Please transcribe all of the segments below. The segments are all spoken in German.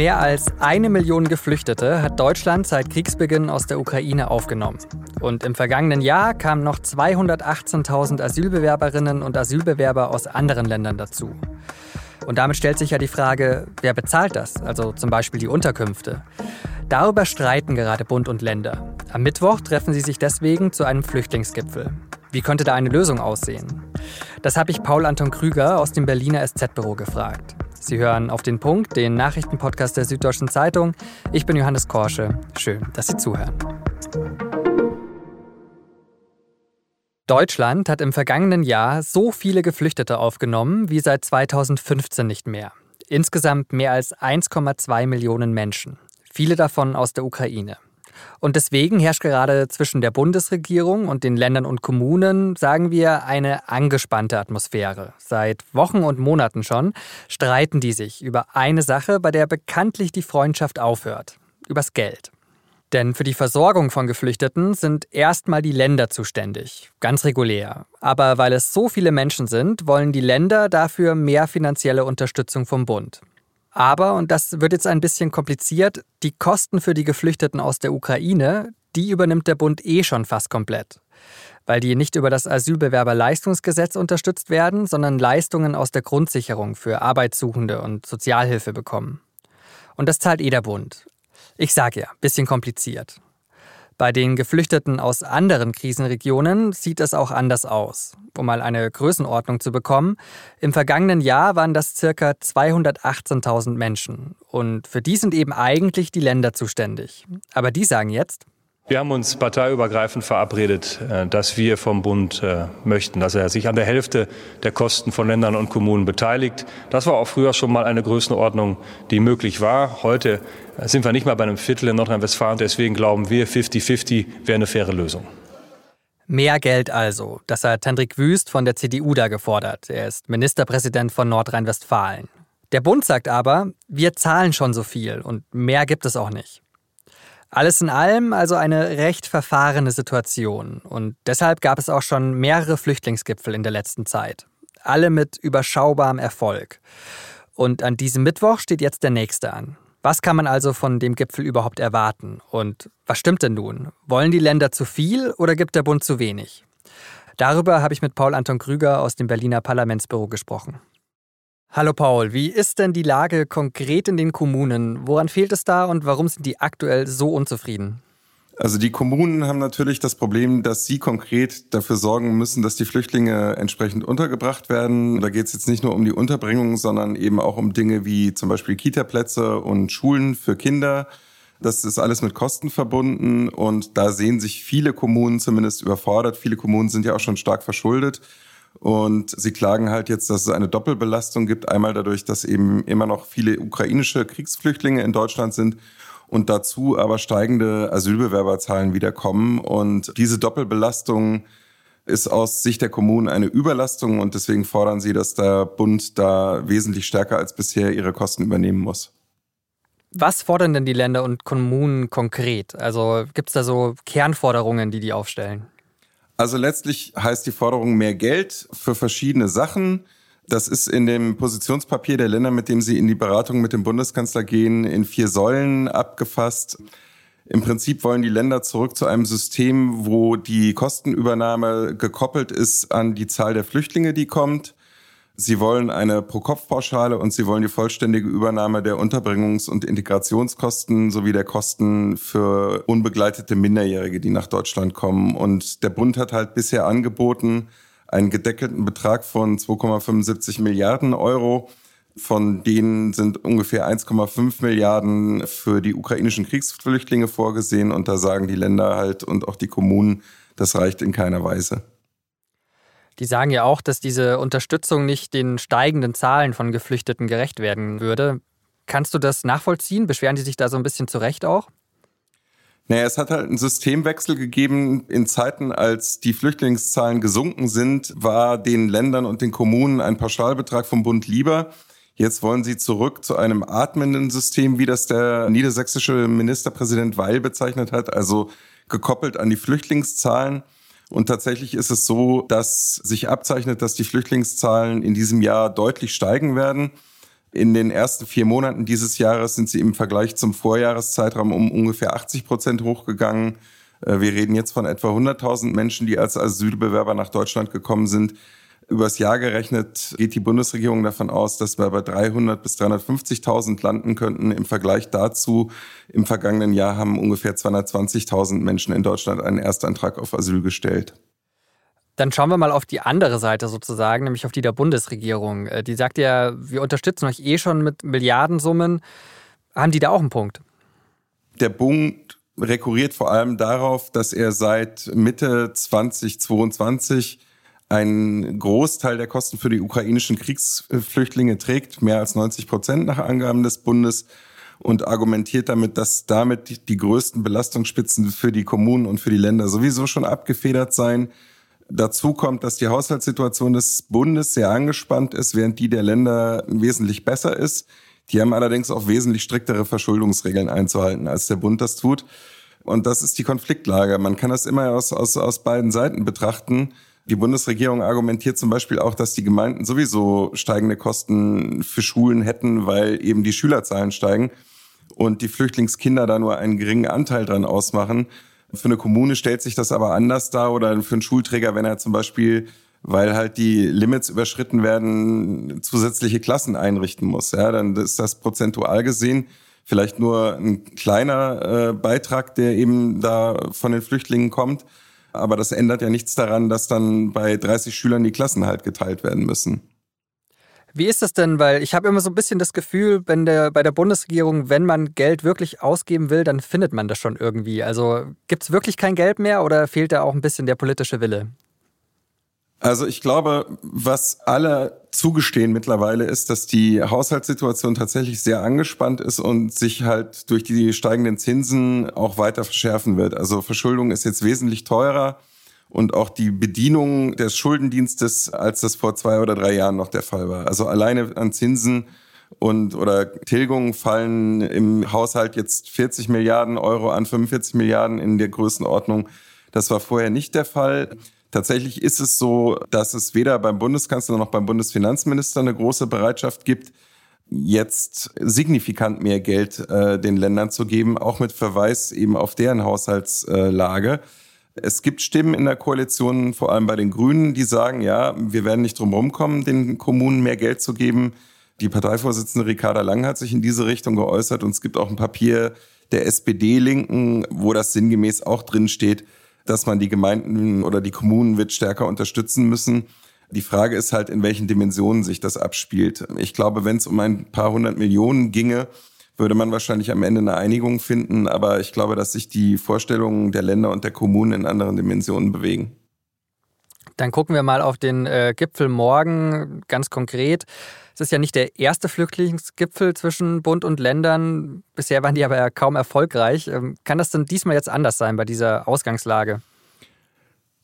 Mehr als eine Million Geflüchtete hat Deutschland seit Kriegsbeginn aus der Ukraine aufgenommen. Und im vergangenen Jahr kamen noch 218.000 Asylbewerberinnen und Asylbewerber aus anderen Ländern dazu. Und damit stellt sich ja die Frage, wer bezahlt das? Also zum Beispiel die Unterkünfte. Darüber streiten gerade Bund und Länder. Am Mittwoch treffen sie sich deswegen zu einem Flüchtlingsgipfel. Wie könnte da eine Lösung aussehen? Das habe ich Paul Anton Krüger aus dem Berliner SZ-Büro gefragt. Sie hören auf den Punkt, den Nachrichtenpodcast der Süddeutschen Zeitung. Ich bin Johannes Korsche. Schön, dass Sie zuhören. Deutschland hat im vergangenen Jahr so viele Geflüchtete aufgenommen wie seit 2015 nicht mehr. Insgesamt mehr als 1,2 Millionen Menschen. Viele davon aus der Ukraine. Und deswegen herrscht gerade zwischen der Bundesregierung und den Ländern und Kommunen, sagen wir, eine angespannte Atmosphäre. Seit Wochen und Monaten schon streiten die sich über eine Sache, bei der bekanntlich die Freundschaft aufhört. Übers Geld. Denn für die Versorgung von Geflüchteten sind erstmal die Länder zuständig, ganz regulär. Aber weil es so viele Menschen sind, wollen die Länder dafür mehr finanzielle Unterstützung vom Bund. Aber, und das wird jetzt ein bisschen kompliziert, die Kosten für die Geflüchteten aus der Ukraine, die übernimmt der Bund eh schon fast komplett. Weil die nicht über das Asylbewerberleistungsgesetz unterstützt werden, sondern Leistungen aus der Grundsicherung für Arbeitssuchende und Sozialhilfe bekommen. Und das zahlt eh der Bund. Ich sage ja, bisschen kompliziert. Bei den Geflüchteten aus anderen Krisenregionen sieht es auch anders aus. Um mal eine Größenordnung zu bekommen, im vergangenen Jahr waren das ca. 218.000 Menschen. Und für die sind eben eigentlich die Länder zuständig. Aber die sagen jetzt, wir haben uns parteiübergreifend verabredet, äh, dass wir vom Bund äh, möchten, dass er sich an der Hälfte der Kosten von Ländern und Kommunen beteiligt. Das war auch früher schon mal eine Größenordnung, die möglich war. Heute äh, sind wir nicht mal bei einem Viertel in Nordrhein-Westfalen. Deswegen glauben wir, 50-50 wäre eine faire Lösung. Mehr Geld also. Das hat Hendrik Wüst von der CDU da gefordert. Er ist Ministerpräsident von Nordrhein-Westfalen. Der Bund sagt aber, wir zahlen schon so viel und mehr gibt es auch nicht. Alles in allem also eine recht verfahrene Situation. Und deshalb gab es auch schon mehrere Flüchtlingsgipfel in der letzten Zeit. Alle mit überschaubarem Erfolg. Und an diesem Mittwoch steht jetzt der nächste an. Was kann man also von dem Gipfel überhaupt erwarten? Und was stimmt denn nun? Wollen die Länder zu viel oder gibt der Bund zu wenig? Darüber habe ich mit Paul Anton Krüger aus dem Berliner Parlamentsbüro gesprochen. Hallo Paul, wie ist denn die Lage konkret in den Kommunen? Woran fehlt es da und warum sind die aktuell so unzufrieden? Also die Kommunen haben natürlich das Problem, dass sie konkret dafür sorgen müssen, dass die Flüchtlinge entsprechend untergebracht werden. Da geht es jetzt nicht nur um die Unterbringung, sondern eben auch um Dinge wie zum Beispiel Kitaplätze und Schulen für Kinder. Das ist alles mit Kosten verbunden und da sehen sich viele Kommunen zumindest überfordert. Viele Kommunen sind ja auch schon stark verschuldet. Und sie klagen halt jetzt, dass es eine Doppelbelastung gibt. Einmal dadurch, dass eben immer noch viele ukrainische Kriegsflüchtlinge in Deutschland sind und dazu aber steigende Asylbewerberzahlen wiederkommen. Und diese Doppelbelastung ist aus Sicht der Kommunen eine Überlastung und deswegen fordern sie, dass der Bund da wesentlich stärker als bisher ihre Kosten übernehmen muss. Was fordern denn die Länder und Kommunen konkret? Also gibt es da so Kernforderungen, die die aufstellen? Also letztlich heißt die Forderung mehr Geld für verschiedene Sachen. Das ist in dem Positionspapier der Länder, mit dem sie in die Beratung mit dem Bundeskanzler gehen, in vier Säulen abgefasst. Im Prinzip wollen die Länder zurück zu einem System, wo die Kostenübernahme gekoppelt ist an die Zahl der Flüchtlinge, die kommt. Sie wollen eine Pro-Kopf-Pauschale und Sie wollen die vollständige Übernahme der Unterbringungs- und Integrationskosten sowie der Kosten für unbegleitete Minderjährige, die nach Deutschland kommen. Und der Bund hat halt bisher angeboten einen gedeckelten Betrag von 2,75 Milliarden Euro. Von denen sind ungefähr 1,5 Milliarden für die ukrainischen Kriegsflüchtlinge vorgesehen. Und da sagen die Länder halt und auch die Kommunen, das reicht in keiner Weise. Die sagen ja auch, dass diese Unterstützung nicht den steigenden Zahlen von Geflüchteten gerecht werden würde. Kannst du das nachvollziehen? Beschweren die sich da so ein bisschen zurecht auch? Naja, es hat halt einen Systemwechsel gegeben. In Zeiten, als die Flüchtlingszahlen gesunken sind, war den Ländern und den Kommunen ein Pauschalbetrag vom Bund lieber. Jetzt wollen sie zurück zu einem atmenden System, wie das der niedersächsische Ministerpräsident Weil bezeichnet hat, also gekoppelt an die Flüchtlingszahlen. Und tatsächlich ist es so, dass sich abzeichnet, dass die Flüchtlingszahlen in diesem Jahr deutlich steigen werden. In den ersten vier Monaten dieses Jahres sind sie im Vergleich zum Vorjahreszeitraum um ungefähr 80 Prozent hochgegangen. Äh, wir reden jetzt von etwa 100.000 Menschen, die als Asylbewerber nach Deutschland gekommen sind. Übers Jahr gerechnet geht die Bundesregierung davon aus, dass wir bei 300 bis 350.000 landen könnten. Im Vergleich dazu, im vergangenen Jahr haben ungefähr 220.000 Menschen in Deutschland einen Erstantrag auf Asyl gestellt. Dann schauen wir mal auf die andere Seite sozusagen, nämlich auf die der Bundesregierung. Äh, die sagt ja, wir unterstützen euch eh schon mit Milliardensummen. Haben die da auch einen Punkt? Der Punkt rekurriert vor allem darauf, dass er seit Mitte 2022 einen Großteil der Kosten für die ukrainischen Kriegsflüchtlinge trägt, mehr als 90 Prozent nach Angaben des Bundes und argumentiert damit, dass damit die größten Belastungsspitzen für die Kommunen und für die Länder sowieso schon abgefedert seien. Dazu kommt, dass die Haushaltssituation des Bundes sehr angespannt ist, während die der Länder wesentlich besser ist. Die haben allerdings auch wesentlich striktere Verschuldungsregeln einzuhalten, als der Bund das tut. Und das ist die Konfliktlage. Man kann das immer aus, aus, aus beiden Seiten betrachten. Die Bundesregierung argumentiert zum Beispiel auch, dass die Gemeinden sowieso steigende Kosten für Schulen hätten, weil eben die Schülerzahlen steigen und die Flüchtlingskinder da nur einen geringen Anteil dran ausmachen. Für eine Kommune stellt sich das aber anders dar oder für einen Schulträger, wenn er zum Beispiel, weil halt die Limits überschritten werden, zusätzliche Klassen einrichten muss. Ja, dann ist das prozentual gesehen vielleicht nur ein kleiner äh, Beitrag, der eben da von den Flüchtlingen kommt. Aber das ändert ja nichts daran, dass dann bei 30 Schülern die Klassen halt geteilt werden müssen. Wie ist das denn? Weil ich habe immer so ein bisschen das Gefühl, wenn der, bei der Bundesregierung, wenn man Geld wirklich ausgeben will, dann findet man das schon irgendwie. Also gibt es wirklich kein Geld mehr oder fehlt da auch ein bisschen der politische Wille? Also ich glaube, was alle zugestehen mittlerweile ist, dass die Haushaltssituation tatsächlich sehr angespannt ist und sich halt durch die steigenden Zinsen auch weiter verschärfen wird. Also Verschuldung ist jetzt wesentlich teurer und auch die Bedienung des Schuldendienstes, als das vor zwei oder drei Jahren noch der Fall war. Also alleine an Zinsen und oder Tilgungen fallen im Haushalt jetzt 40 Milliarden Euro an, 45 Milliarden in der Größenordnung. Das war vorher nicht der Fall. Tatsächlich ist es so, dass es weder beim Bundeskanzler noch beim Bundesfinanzminister eine große Bereitschaft gibt, jetzt signifikant mehr Geld äh, den Ländern zu geben, auch mit Verweis eben auf deren Haushaltslage. Es gibt Stimmen in der Koalition, vor allem bei den Grünen, die sagen, ja, wir werden nicht drum rumkommen, den Kommunen mehr Geld zu geben. Die Parteivorsitzende Ricarda Lang hat sich in diese Richtung geäußert und es gibt auch ein Papier der SPD-Linken, wo das sinngemäß auch drin steht, dass man die Gemeinden oder die Kommunen wird stärker unterstützen müssen. Die Frage ist halt, in welchen Dimensionen sich das abspielt. Ich glaube, wenn es um ein paar hundert Millionen ginge, würde man wahrscheinlich am Ende eine Einigung finden. Aber ich glaube, dass sich die Vorstellungen der Länder und der Kommunen in anderen Dimensionen bewegen. Dann gucken wir mal auf den äh, Gipfel morgen ganz konkret. Es ist ja nicht der erste Flüchtlingsgipfel zwischen Bund und Ländern. Bisher waren die aber ja kaum erfolgreich. Ähm, kann das denn diesmal jetzt anders sein bei dieser Ausgangslage?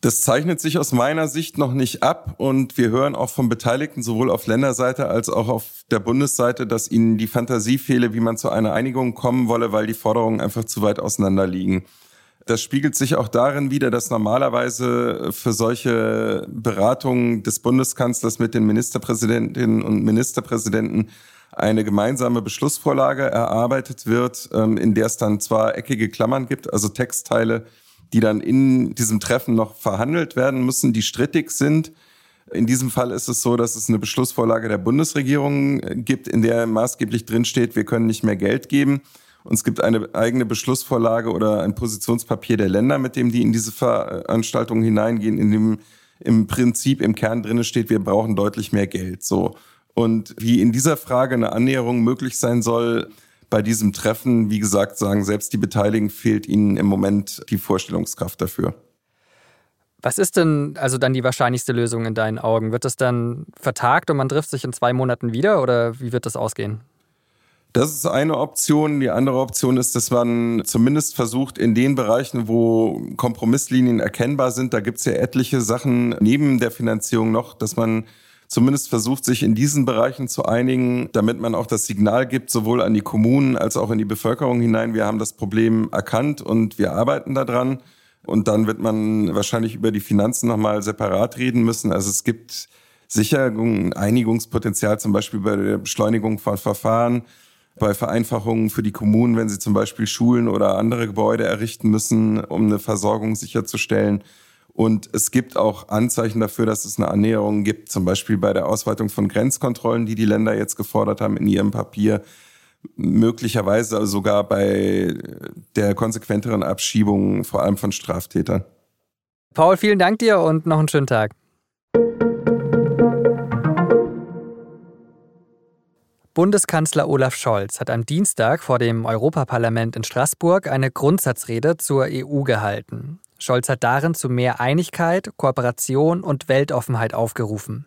Das zeichnet sich aus meiner Sicht noch nicht ab und wir hören auch von Beteiligten sowohl auf Länderseite als auch auf der Bundesseite, dass ihnen die Fantasie fehle, wie man zu einer Einigung kommen wolle, weil die Forderungen einfach zu weit auseinander liegen. Das spiegelt sich auch darin wider, dass normalerweise für solche Beratungen des Bundeskanzlers mit den Ministerpräsidentinnen und Ministerpräsidenten eine gemeinsame Beschlussvorlage erarbeitet wird, ähm, in der es dann zwar eckige Klammern gibt, also Textteile, die dann in diesem Treffen noch verhandelt werden müssen, die strittig sind. In diesem Fall ist es so, dass es eine Beschlussvorlage der Bundesregierung gibt, in der maßgeblich drinsteht, wir können nicht mehr Geld geben. Und es gibt eine eigene Beschlussvorlage oder ein Positionspapier der Länder, mit dem die in diese Veranstaltungen hineingehen, in dem im Prinzip im Kern drin steht, wir brauchen deutlich mehr Geld. So. Und wie in dieser Frage eine Annäherung möglich sein soll, bei diesem Treffen, wie gesagt, sagen selbst die Beteiligten, fehlt ihnen im Moment die Vorstellungskraft dafür. Was ist denn also dann die wahrscheinlichste Lösung in deinen Augen? Wird das dann vertagt und man trifft sich in zwei Monaten wieder oder wie wird das ausgehen? Das ist eine Option. Die andere Option ist, dass man zumindest versucht, in den Bereichen, wo Kompromisslinien erkennbar sind, da gibt es ja etliche Sachen neben der Finanzierung noch, dass man zumindest versucht, sich in diesen Bereichen zu einigen, damit man auch das Signal gibt, sowohl an die Kommunen als auch in die Bevölkerung hinein. Wir haben das Problem erkannt und wir arbeiten daran. Und dann wird man wahrscheinlich über die Finanzen nochmal separat reden müssen. Also es gibt sicher ein Einigungspotenzial, zum Beispiel bei der Beschleunigung von Verfahren, bei Vereinfachungen für die Kommunen, wenn sie zum Beispiel Schulen oder andere Gebäude errichten müssen, um eine Versorgung sicherzustellen. Und es gibt auch Anzeichen dafür, dass es eine Annäherung gibt, zum Beispiel bei der Ausweitung von Grenzkontrollen, die die Länder jetzt gefordert haben in ihrem Papier, möglicherweise sogar bei der konsequenteren Abschiebung vor allem von Straftätern. Paul, vielen Dank dir und noch einen schönen Tag. Bundeskanzler Olaf Scholz hat am Dienstag vor dem Europaparlament in Straßburg eine Grundsatzrede zur EU gehalten. Scholz hat darin zu mehr Einigkeit, Kooperation und Weltoffenheit aufgerufen.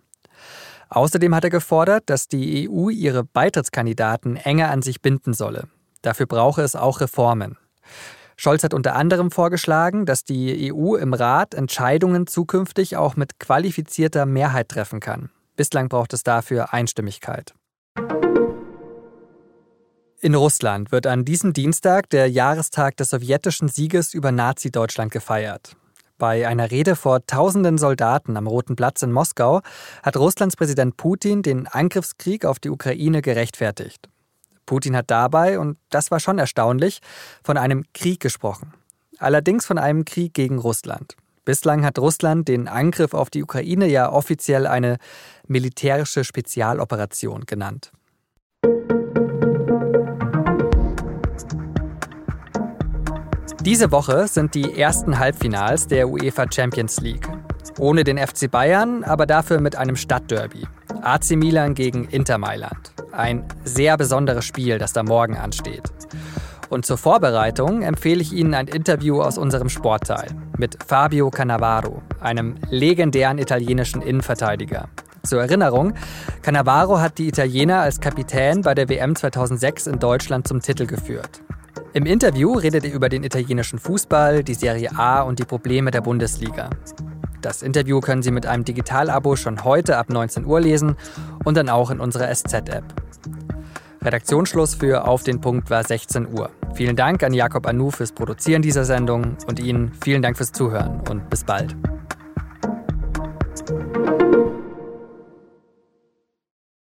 Außerdem hat er gefordert, dass die EU ihre Beitrittskandidaten enger an sich binden solle. Dafür brauche es auch Reformen. Scholz hat unter anderem vorgeschlagen, dass die EU im Rat Entscheidungen zukünftig auch mit qualifizierter Mehrheit treffen kann. Bislang braucht es dafür Einstimmigkeit. In Russland wird an diesem Dienstag der Jahrestag des sowjetischen Sieges über Nazi-Deutschland gefeiert. Bei einer Rede vor tausenden Soldaten am Roten Platz in Moskau hat Russlands Präsident Putin den Angriffskrieg auf die Ukraine gerechtfertigt. Putin hat dabei, und das war schon erstaunlich, von einem Krieg gesprochen. Allerdings von einem Krieg gegen Russland. Bislang hat Russland den Angriff auf die Ukraine ja offiziell eine militärische Spezialoperation genannt. Diese Woche sind die ersten Halbfinals der UEFA Champions League. Ohne den FC Bayern, aber dafür mit einem Stadtderby. AC Milan gegen Inter Mailand. Ein sehr besonderes Spiel, das da morgen ansteht. Und zur Vorbereitung empfehle ich Ihnen ein Interview aus unserem Sportteil mit Fabio Cannavaro, einem legendären italienischen Innenverteidiger. Zur Erinnerung, Cannavaro hat die Italiener als Kapitän bei der WM 2006 in Deutschland zum Titel geführt. Im Interview redet er über den italienischen Fußball, die Serie A und die Probleme der Bundesliga. Das Interview können Sie mit einem Digitalabo schon heute ab 19 Uhr lesen und dann auch in unserer SZ-App. Redaktionsschluss für Auf den Punkt war 16 Uhr. Vielen Dank an Jakob Anu fürs Produzieren dieser Sendung und Ihnen vielen Dank fürs Zuhören und bis bald.